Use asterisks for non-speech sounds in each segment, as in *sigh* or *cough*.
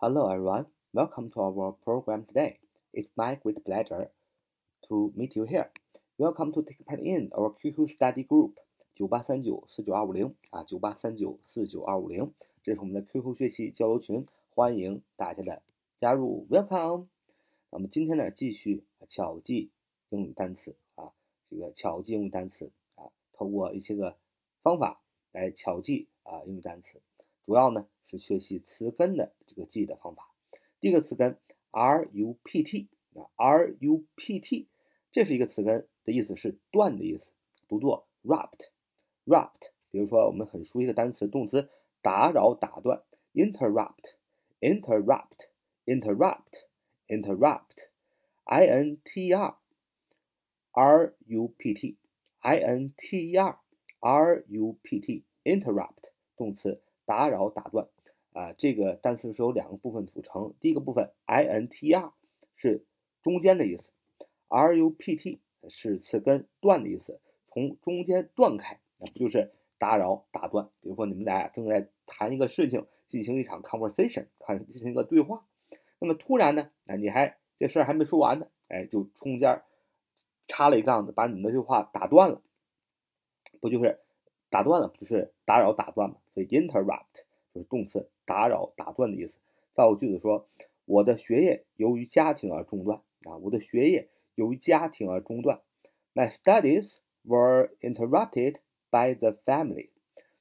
Hello everyone, welcome to our program today. It's my great pleasure to meet you here. Welcome to take part in our QQ study group 九八三九四九二五零啊，九八三九四九二五零，这是我们的 QQ 学习交流群，欢迎大家的加入，Welcome。那么今天呢，继续巧记英语单词啊，这个巧记英语单词啊，通过一些个方法来巧记啊英语单词，主要呢是学习词根的这个记忆的方法。第一个词根 r u p t 啊，r u p t，这是一个词根的意思是断的意思，读作 rupt。rupt，比如说我们很熟悉的单词，动词打扰、打断，interrupt，interrupt，interrupt，interrupt，i n t r r u p t，i n t r r u p t，interrupt，动词打扰、打断啊，这个单词是由两个部分组成，第一个部分 i n t r 是中间的意思，r u p t 是词根断的意思，从中间断开。那不就是打扰、打断？比如说你们俩正在谈一个事情，进行一场 conversation，看进行一个对话，那么突然呢，哎，你还这事儿还没说完呢，哎，就中间插了一杠子，把你们的对话打断了，不就是打断了？不就是打扰、打断嘛？所以 interrupt 就是动词打扰、打断的意思。造个句子说：我的学业由于家庭而中断啊，我的学业由于家庭而中断。My studies were interrupted. by the family.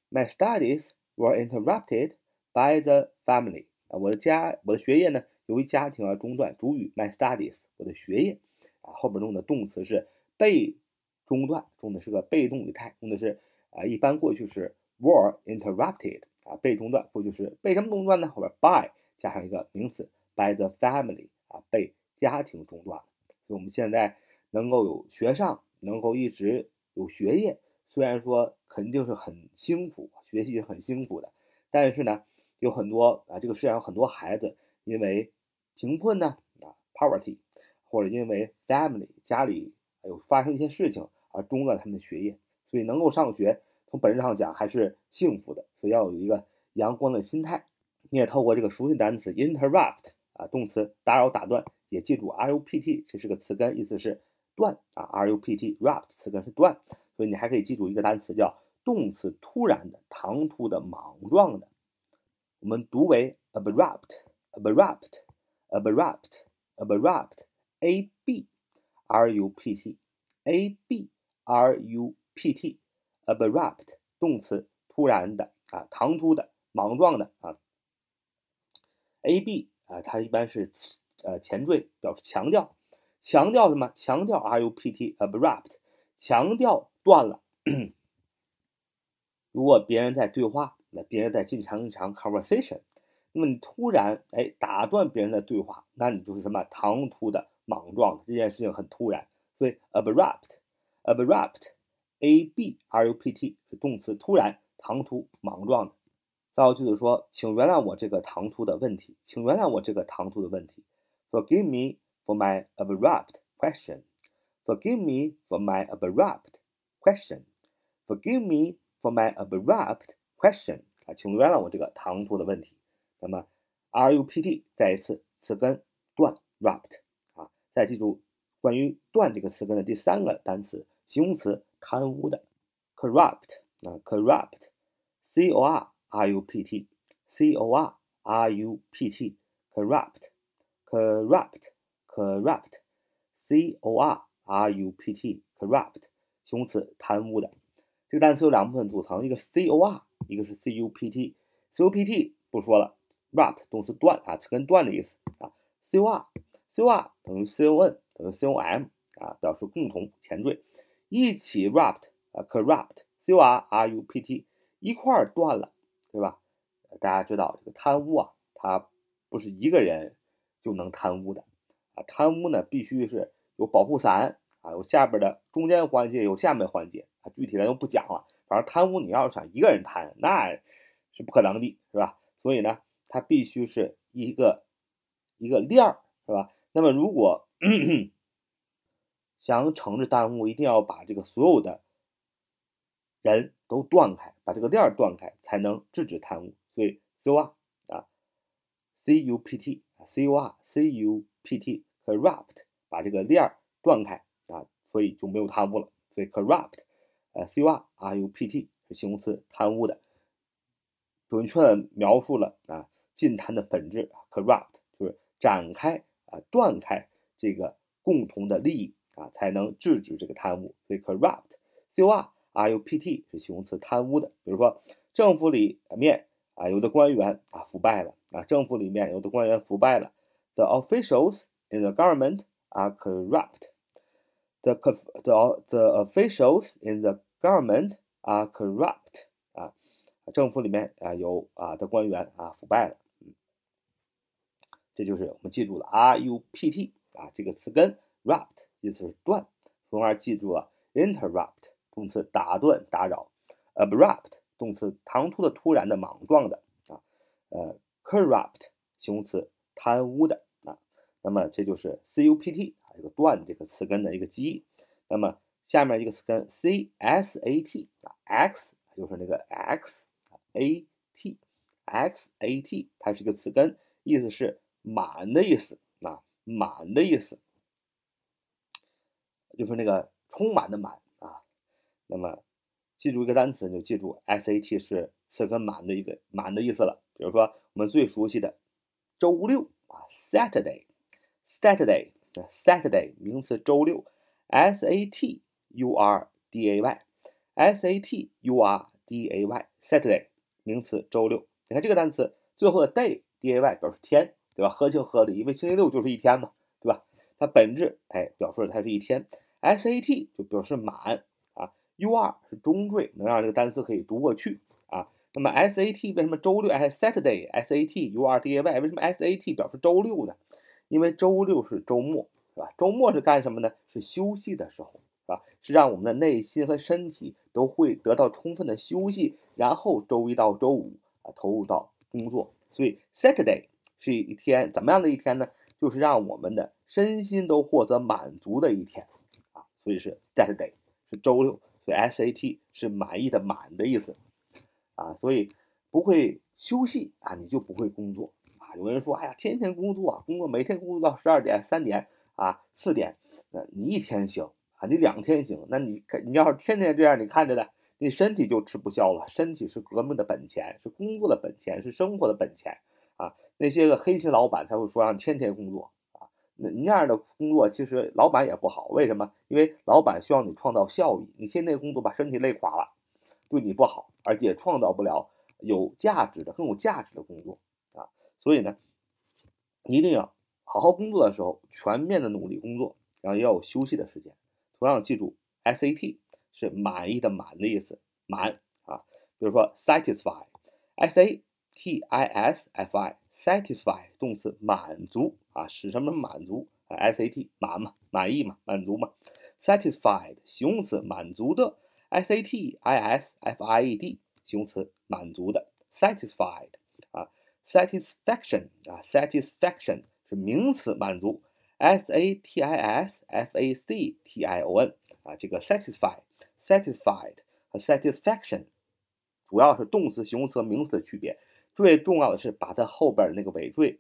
My studies were interrupted by the family. 啊，我的家，我的学业呢，由于家庭而中断。主语 my studies，我的学业啊，后边用的动词是被中断，用的是个被动语态，用的是啊，一般过去是 were interrupted 啊，被中断，过去是被什么中断呢？后边 by 加上一个名词 by the family 啊，被家庭中断。所以我们现在能够有学上，能够一直有学业。虽然说肯定是很辛苦，学习很辛苦的，但是呢，有很多啊，这个世界上有很多孩子因为贫困呢啊，poverty，或者因为 family 家里有发生一些事情而中断他们的学业，所以能够上学，从本质上讲还是幸福的，所以要有一个阳光的心态。你也透过这个熟悉单词 interrupt 啊，动词打扰、打断，也记住 rupt 这是个词根，意思是断啊，rupt，rupt 词根是断。所以你还可以记住一个单词，叫动词突然的、唐突的、莽撞的。我们读为 abrupt，abrupt，abrupt，abrupt，a b r u p t，a b r u p t abrupt 动词突然的啊、唐突的、莽撞的啊。a b 啊，它一般是呃前缀，表示强调，强调什么？强调 r u p t，abrupt，强调。断了。如果别人在对话，那别人在进行一场 conversation，那么你突然哎打断别人的对话，那你就是什么唐突的、莽撞的，这件事情很突然。所以 abrupt，abrupt a b r u p t 是动词，突然、唐突、莽撞的。造句子说，请原谅我这个唐突的问题，请原谅我这个唐突的问题。Forgive me for my abrupt question. Forgive me for my abrupt. Question, forgive me for my abrupt question 啊，请原谅我这个唐突的问题。那么，rupt 再一次词根断 rupt 啊，再记住关于断这个词根的第三个单词，形容词贪污的 corrupt 啊，corrupt，c o r r u p t，c o r r u p t，corrupt，corrupt，corrupt，c o r r u p t，corrupt。形容词贪污的这个单词有两部分组成，一个 c o r，一个是 c u p t。c u p t 不说了，rupt 动词断啊，词根断的意思啊。c o r，c o r 等于 c o n 等于 c o m 啊，表示共同前缀，一起 rupt 啊，corrupt，c o r r u p t 一块儿断了，对吧？大家知道这个贪污啊，它不是一个人就能贪污的啊，贪污呢必须是有保护伞。啊，有下边的中间环节，有下面环节啊，具体咱就不讲了。反正贪污，你要是想一个人贪，那是不可能的，是吧？所以呢，它必须是一个一个链儿，是吧？那么如果 *coughs* 想惩治贪污，一定要把这个所有的人都断开，把这个链断开，才能制止贪污。所以，so 啊 c u p t c u r c u p t corrupt 把这个链断开啊，所以就没有贪污了。所以 corrupt，呃 c u r r u p t 是形容词，贪污的，准确的描述了啊禁贪的本质。corrupt 就是展开啊断开这个共同的利益啊，才能制止这个贪污。所以，corrupt，c-o-r，r-u-p-t 是形容词，贪污的。比如说政府里面。啊，有的官员啊腐败了啊，政府里面有的官员腐败了。The officials in the government are corrupt. The the the officials in the government are corrupt. 啊，政府里面啊有啊的官员啊腐败了。这就是我们记住了 R U P T 啊这个词根 rupt 意思是断，从而记住了 interrupt 动词打断打扰，abrupt。动词唐突的、突然的、莽撞的啊，呃，corrupt 形容词贪污的啊，那么这就是 cupt 啊这个断这个词根的一个记忆。那么下面一个词根 csat 啊，x 就是那个 xat，xat 它是一个词根，意思是满的意思啊，满的意思，就是那个充满的满啊，那么。记住一个单词，你就记住 SAT 是词根满的一个满的意思了。比如说我们最熟悉的周六啊，Saturday，Saturday，Saturday 名词周六，SATURDAY，SATURDAY Saturday 名词周六。你看这个单词最后的 day，day 表示天，对吧？合情合理，因为星期六就是一天嘛，对吧？它本质哎表示的它是一天，SAT 就表示满啊。U R 是中缀，能让这个单词可以读过去啊。那么 S A T 为什么周六还 Saturday S A T U R D A Y 为什么 S A T 表示周六呢？因为周六是周末，是吧？周末是干什么呢？是休息的时候，是吧？是让我们的内心和身体都会得到充分的休息，然后周一到周五啊投入到工作。所以 Saturday 是一天怎么样的一天呢？就是让我们的身心都获得满足的一天。所以是 Saturday 是周六。所以，SAT 是满意的满的意思啊，所以不会休息啊，你就不会工作啊。有人说，哎呀，天天工作，工作每天工作到十二点、三点啊、四点，那你一天行啊，你两天行，那你你要是天天这样，你看着的，你身体就吃不消了。身体是革命的本钱，是工作的本钱，是生活的本钱啊。那些个黑心老板才会说让天天工作。那那样的工作其实老板也不好，为什么？因为老板需要你创造效益，你天天工作把身体累垮了，对你不好，而且创造不了有价值的、更有价值的工作啊。所以呢，一定要好好工作的时候，全面的努力工作，然后要有休息的时间。同样记住，SAT 是满意的满的意思，满啊。比如说 satisfy，S A T I S F I。satisfy 动词满足啊，使什么满足？SAT 满嘛，满意嘛，满足嘛。satisfied 形容词满足的，satisfied 形容词满足的。satisfied 啊，satisfaction 啊，satisfaction 是名词满足，satisfaction 啊，这个 satisfied，satisfied 和 satisfaction 主要是动词、形容词和名词的区别。最重要的是把它后边那个尾缀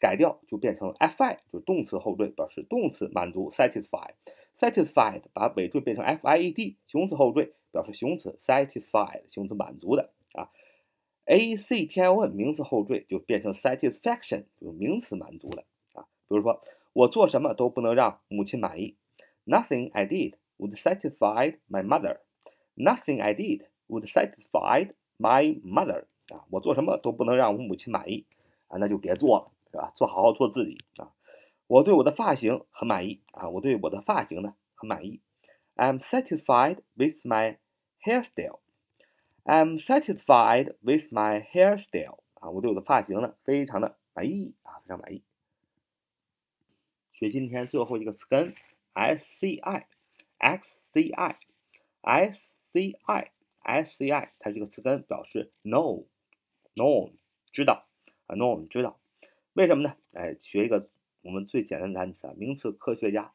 改掉，就变成 fi，就是动词后缀，表示动词满足 satisfy，satisfied 把尾缀变成 fied，形容词后缀表示形容词 satisfied，形容词满足的啊，action 名词后缀就变成 satisfaction，就名词满足的啊。比如说我做什么都不能让母亲满意，Nothing I did would satisfy my mother，Nothing I did would satisfy my mother。啊，我做什么都不能让我母亲满意啊，那就别做了，是吧？做好好做自己啊。我对我的发型很满意啊，我对我的发型呢很满意。I'm satisfied with my hairstyle. I'm satisfied with my hairstyle. 啊，我对我的发型呢非常的满意啊，非常满意。学今天最后一个词根 sci，xci，sci，sci，它这个词根表示 know。know 知道啊，know 知道，为什么呢？哎，学一个我们最简单的单词啊，名词科学家。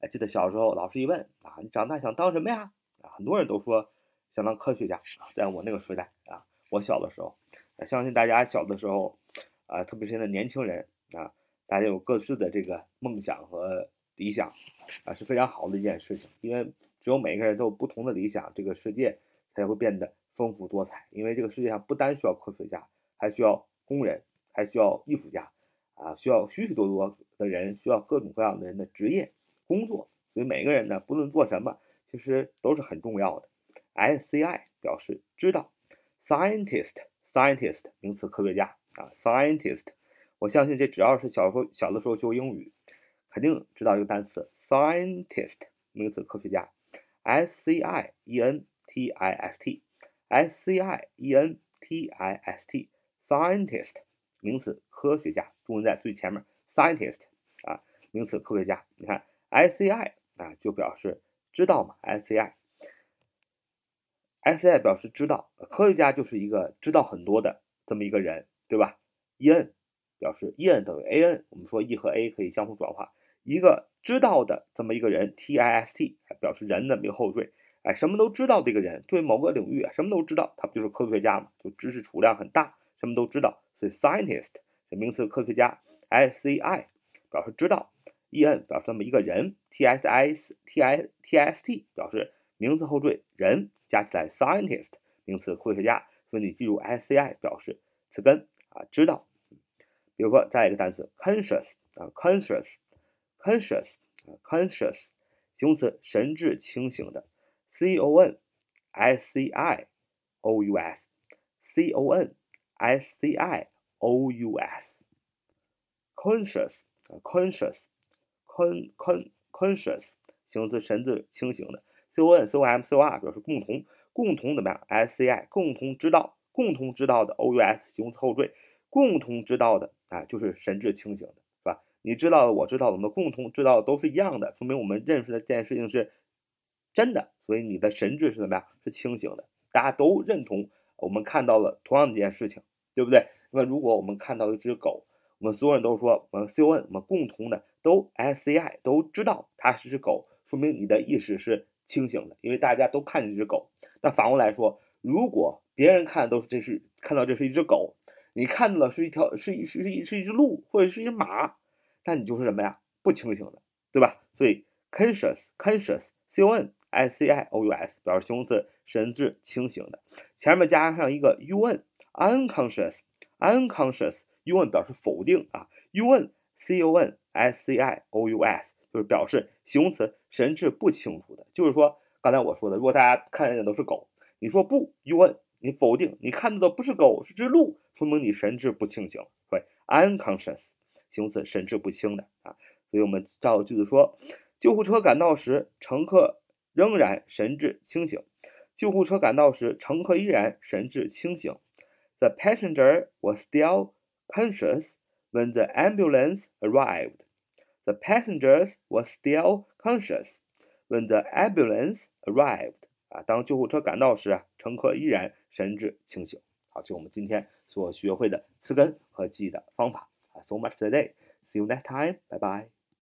哎，记得小时候老师一问啊，你长大想当什么呀？啊，很多人都说想当科学家。在我那个时代啊，我小的时候，相信大家小的时候啊，特别是现在年轻人啊，大家有各自的这个梦想和理想啊，是非常好的一件事情。因为只有每个人都有不同的理想，这个世界才会变得丰富多彩。因为这个世界上不单需要科学家，还需要工人，还需要艺术家啊，需要许许多多的人，需要各种各样的人的职业工作。所以每个人呢，不论做什么，其实都是很重要的。sci 表示知道，scientist，scientist 名词科学家啊，scientist，我相信这只要是小时候小的时候学英语，肯定知道一个单词，scientist 名词科学家，scientist，scientist，scientist 名词科学家，中文在最前面，scientist 啊名词科学家，你看 sci 啊就表示知道嘛，SCI，SCI 表示知道，科学家就是一个知道很多的这么一个人，对吧？E N 表示 E N 等于 A N，我们说 E 和 A 可以相互转化，一个知道的这么一个人，T I S T 表示人的一个后缀，哎，什么都知道的一个人，对某个领域什么都知道，他不就是科学家嘛？就知识储量很大，什么都知道，所以 scientist 名词科学家，S C I 表示知道，E N 表示这么一个人，T S I T I T S T 表示名词后缀人。加起来，scientist 名词科学家，所以你记住，sci 表示词根啊，知道。比如说，再一个单词，conscious 啊，conscious，conscious 啊，conscious 形容词，神志清醒的，c o n s c i o u s，c o n s c i o u s，conscious 啊，conscious，con con conscious 形容词，神志清醒的。C O N C O M C O R 表示共同，共同怎么样？S C I 共同知道，共同知道的 O U S 形容词后缀，共同知道的啊，就是神志清醒的，是吧？你知道的，我知道的，我们共同知道的都是一样的，说明我们认识的这件事情是真的，所以你的神志是怎么样？是清醒的，大家都认同我们看到了同样的一件事情，对不对？那么如果我们看到一只狗，我们所有人都说，我们 C O N 我们共同的都 S C I 都知道它是只狗，说明你的意识是。清醒的，因为大家都看这只狗。那反过来说，如果别人看都是这是看到这是一只狗，你看到的是一条是一是一是一只鹿或者是一只马，那你就是什么呀？不清醒的，对吧？所以 conscious conscious c o n s c i o u s 表示形容词，神志清醒的，前面加上一个 u n unconscious unconscious u n 表示否定啊 u n c o n s c i o u s 就是表示形容词。神志不清楚的，就是说，刚才我说的，如果大家看见的都是狗，你说不，，un 你否定，你看到的不是狗，是只鹿，说明你神志不清醒，对，unconscious，形容词，神志不清的啊。所以我们造句子说，救护车赶到时，乘客仍然神志清醒。救护车赶到时，乘客依然神志清醒。The passenger was still conscious when the ambulance arrived. The passengers were still conscious when the ambulance arrived. 啊，当救护车赶到时啊，乘客依然神志清醒。好，这是我们今天所学会的词根和记忆的方法。So much today. See you next time. Bye bye.